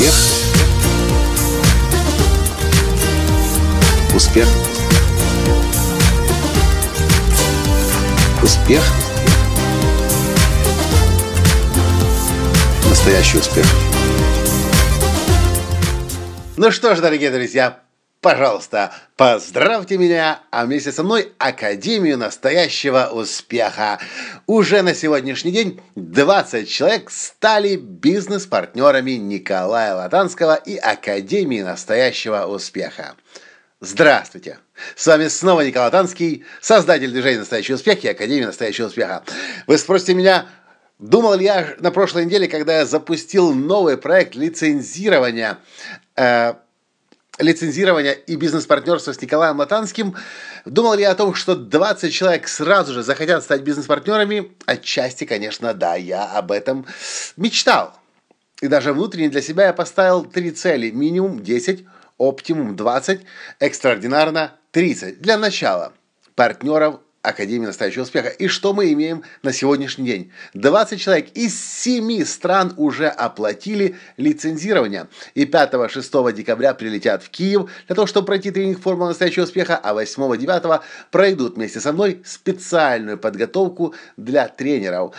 Успех. Успех. Успех. Настоящий успех. Ну что ж, дорогие друзья, пожалуйста, поздравьте меня, а вместе со мной Академию настоящего успеха. Уже на сегодняшний день 20 человек стали бизнес-партнерами Николая Латанского и Академии настоящего успеха. Здравствуйте! С вами снова Николай Латанский, создатель движения «Настоящий успех» и Академии настоящего успеха. Вы спросите меня, Думал ли я на прошлой неделе, когда я запустил новый проект лицензирования э, лицензирования и бизнес-партнерства с Николаем Латанским, думал ли я о том, что 20 человек сразу же захотят стать бизнес-партнерами? Отчасти, конечно, да, я об этом мечтал. И даже внутренне для себя я поставил три цели. Минимум 10, оптимум 20, экстраординарно 30. Для начала партнеров Академии настоящего успеха. И что мы имеем на сегодняшний день? 20 человек из 7 стран уже оплатили лицензирование. И 5-6 декабря прилетят в Киев для того, чтобы пройти тренинг формулы настоящего успеха, а 8-9 пройдут вместе со мной специальную подготовку для тренеров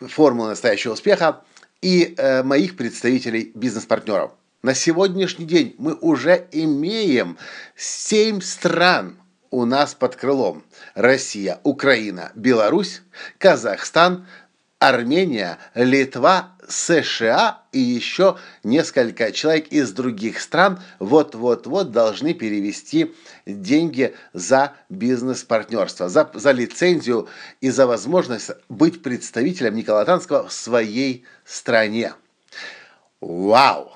формулы настоящего успеха и э, моих представителей бизнес-партнеров. На сегодняшний день мы уже имеем 7 стран у нас под крылом. Россия, Украина, Беларусь, Казахстан, Армения, Литва, США и еще несколько человек из других стран вот-вот-вот должны перевести деньги за бизнес-партнерство, за, за лицензию и за возможность быть представителем Николая Танского в своей стране. Вау!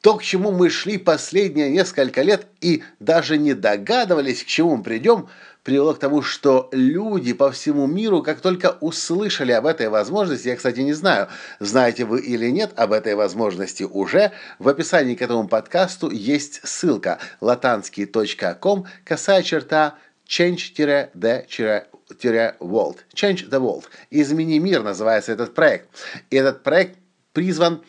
То, к чему мы шли последние несколько лет и даже не догадывались, к чему мы придем, привело к тому, что люди по всему миру, как только услышали об этой возможности, я, кстати, не знаю, знаете вы или нет об этой возможности уже, в описании к этому подкасту есть ссылка latansky.com, косая черта change-the-world. Change the world. Измени мир называется этот проект. И этот проект призван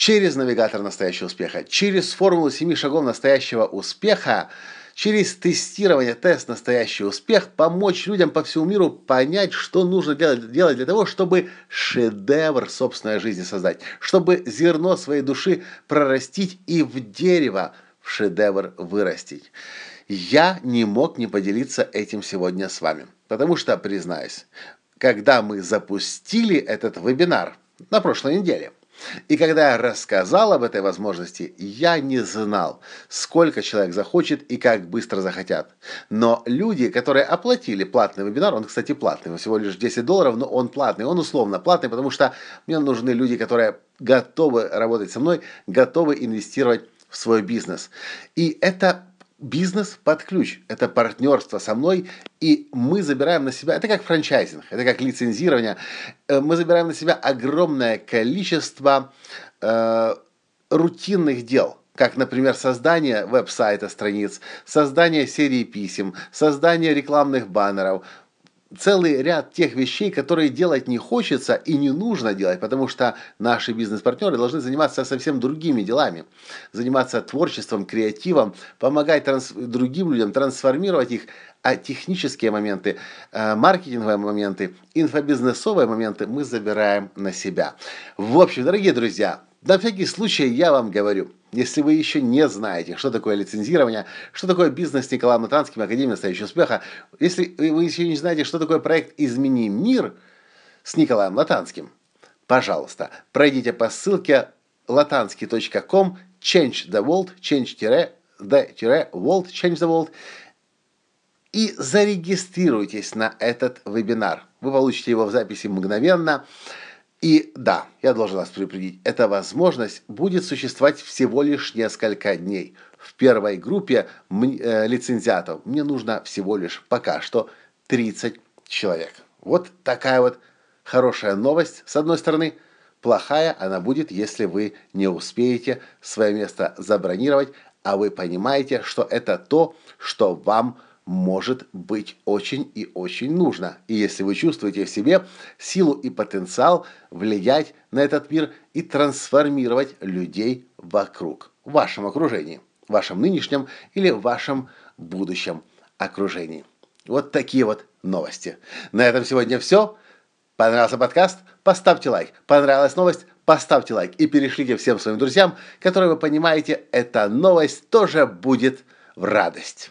через навигатор настоящего успеха, через формулу семи шагов настоящего успеха, через тестирование, тест настоящий успех, помочь людям по всему миру понять, что нужно делать, делать для того, чтобы шедевр собственной жизни создать, чтобы зерно своей души прорастить и в дерево в шедевр вырастить. Я не мог не поделиться этим сегодня с вами, потому что, признаюсь, когда мы запустили этот вебинар на прошлой неделе – и когда я рассказал об этой возможности, я не знал, сколько человек захочет и как быстро захотят. Но люди, которые оплатили платный вебинар, он, кстати, платный, всего лишь 10 долларов, но он платный, он условно платный, потому что мне нужны люди, которые готовы работать со мной, готовы инвестировать в свой бизнес. И это бизнес под ключ. Это партнерство со мной, и мы забираем на себя, это как франчайзинг, это как лицензирование, э, мы забираем на себя огромное количество э, рутинных дел как, например, создание веб-сайта страниц, создание серии писем, создание рекламных баннеров, целый ряд тех вещей, которые делать не хочется и не нужно делать, потому что наши бизнес-партнеры должны заниматься совсем другими делами, заниматься творчеством, креативом, помогать транс- другим людям трансформировать их, а технические моменты, э, маркетинговые моменты, инфобизнесовые моменты мы забираем на себя. В общем, дорогие друзья, на всякий случай я вам говорю, если вы еще не знаете, что такое лицензирование, что такое бизнес с Николаем Академия настоящего успеха, если вы еще не знаете, что такое проект «Измени мир» с Николаем Латанским, пожалуйста, пройдите по ссылке latansky.com change the world, change-the-world, change the world, и зарегистрируйтесь на этот вебинар. Вы получите его в записи мгновенно. И да, я должен вас предупредить, эта возможность будет существовать всего лишь несколько дней. В первой группе э, лицензиатов мне нужно всего лишь пока что 30 человек. Вот такая вот хорошая новость, с одной стороны. Плохая она будет, если вы не успеете свое место забронировать, а вы понимаете, что это то, что вам нужно может быть очень и очень нужно. И если вы чувствуете в себе силу и потенциал влиять на этот мир и трансформировать людей вокруг, в вашем окружении, в вашем нынешнем или в вашем будущем окружении. Вот такие вот новости. На этом сегодня все. Понравился подкаст? Поставьте лайк. Понравилась новость? Поставьте лайк и перешлите всем своим друзьям, которые вы понимаете, эта новость тоже будет в радость.